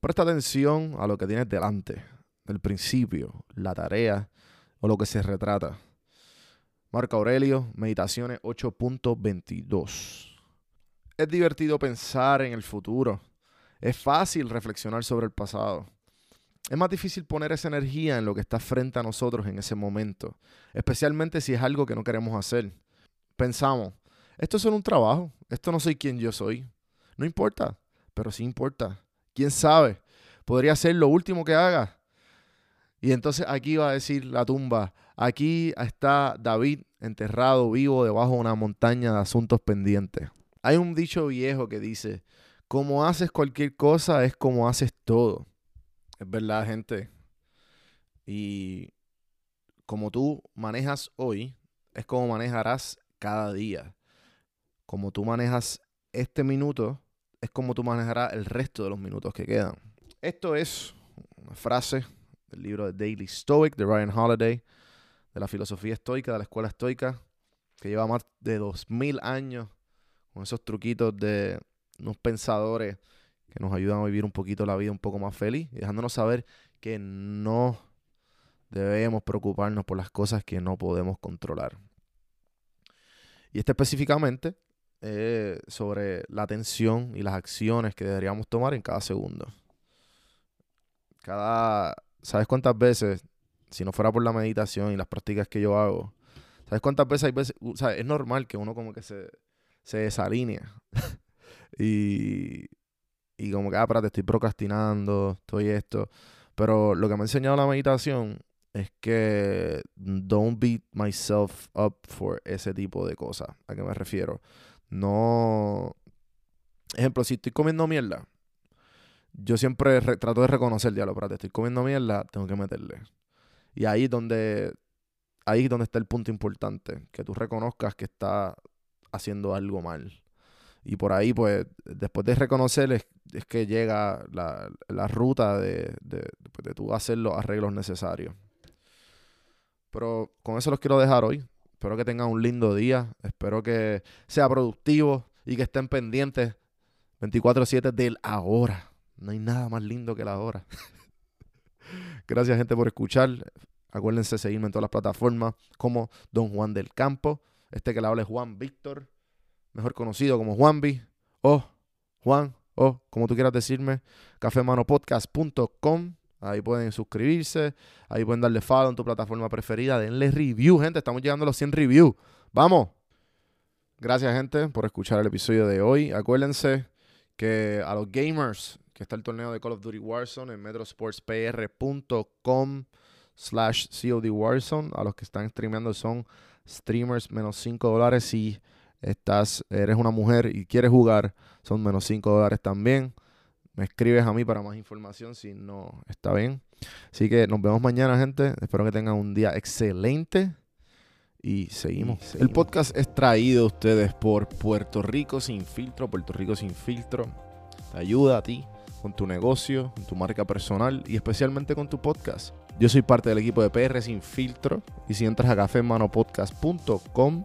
Presta atención a lo que tienes delante, el principio, la tarea o lo que se retrata. Marco Aurelio, Meditaciones 8.22. Es divertido pensar en el futuro. Es fácil reflexionar sobre el pasado. Es más difícil poner esa energía en lo que está frente a nosotros en ese momento, especialmente si es algo que no queremos hacer. Pensamos, esto es solo un trabajo, esto no soy quien yo soy. No importa, pero sí importa. ¿Quién sabe? Podría ser lo último que haga. Y entonces aquí va a decir la tumba, aquí está David enterrado vivo debajo de una montaña de asuntos pendientes. Hay un dicho viejo que dice, como haces cualquier cosa es como haces todo. Es verdad, gente. Y como tú manejas hoy, es como manejarás cada día. Como tú manejas este minuto, es como tú manejarás el resto de los minutos que quedan. Esto es una frase del libro de Daily Stoic de Ryan Holiday, de la filosofía estoica, de la escuela estoica, que lleva más de 2000 años con esos truquitos de unos pensadores que nos ayudan a vivir un poquito la vida un poco más feliz y dejándonos saber que no debemos preocuparnos por las cosas que no podemos controlar. Y este específicamente eh, sobre la atención y las acciones que deberíamos tomar en cada segundo. Cada, ¿sabes cuántas veces, si no fuera por la meditación y las prácticas que yo hago, ¿sabes cuántas veces hay veces, o sea, es normal que uno como que se, se desalinea y, y como que, ah, espérate, estoy procrastinando, estoy esto. Pero lo que me ha enseñado la meditación es que don't beat myself up for ese tipo de cosas. ¿A qué me refiero? No. Ejemplo, si estoy comiendo mierda, yo siempre re- trato de reconocer, diablo, espérate, estoy comiendo mierda, tengo que meterle. Y ahí es donde, ahí es donde está el punto importante, que tú reconozcas que estás haciendo algo mal. Y por ahí, pues, después de reconocer es, es que llega la, la ruta de, de, pues, de tú hacer los arreglos necesarios. Pero con eso los quiero dejar hoy. Espero que tengan un lindo día. Espero que sea productivo y que estén pendientes 24/7 del ahora. No hay nada más lindo que la ahora. Gracias, gente, por escuchar. Acuérdense de seguirme en todas las plataformas como Don Juan del Campo. Este que le habla es Juan Víctor, mejor conocido como Juanvi o Juan o como tú quieras decirme, cafemanopodcast.com. Ahí pueden suscribirse, ahí pueden darle follow en tu plataforma preferida, denle review, gente, estamos llegando a los 100 reviews. ¡Vamos! Gracias, gente, por escuchar el episodio de hoy. Acuérdense que a los gamers, que está el torneo de Call of Duty Warzone en metrosportspr.com slash COD Warzone. A los que están streameando son streamers menos 5 dólares. Si estás, eres una mujer y quieres jugar, son menos 5 dólares también. Me escribes a mí para más información si no está bien. Así que nos vemos mañana, gente. Espero que tengan un día excelente. Y seguimos. El podcast es traído a ustedes por Puerto Rico Sin Filtro. Puerto Rico Sin Filtro te ayuda a ti con tu negocio, con tu marca personal y especialmente con tu podcast. Yo soy parte del equipo de PR Sin Filtro. Y si entras a cafemanopodcast.com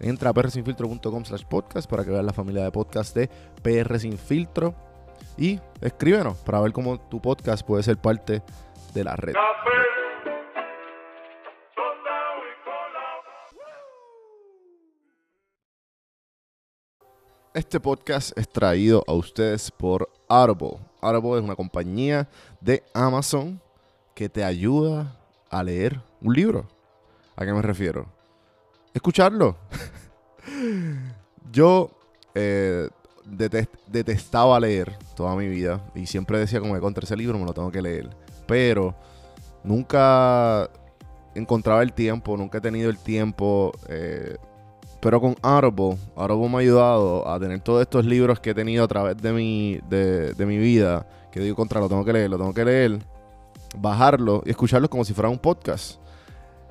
Entra a prsinfiltro.com slash podcast para que veas la familia de podcast de PR Sin Filtro y escríbenos para ver cómo tu podcast puede ser parte de la red. Este podcast es traído a ustedes por Audible. Audible es una compañía de Amazon que te ayuda a leer un libro. ¿A qué me refiero? Escucharlo. Yo eh, detestaba leer toda mi vida y siempre decía como que contra ese libro me lo tengo que leer. Pero nunca encontraba el tiempo, nunca he tenido el tiempo. Eh, pero con Audible, Audible me ha ayudado a tener todos estos libros que he tenido a través de mi, de, de mi vida. Que digo contra, lo tengo que leer, lo tengo que leer bajarlo y escucharlo como si fuera un podcast.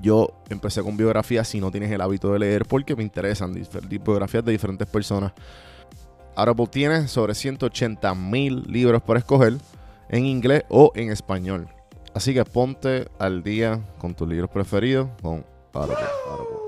yo empecé con biografías si no tienes el hábito de leer porque me interesan biografías de diferentes personas. Audible tiene sobre 180 mil libros por escoger en inglés o en español. Así que ponte al día con tus libros preferidos con Audible.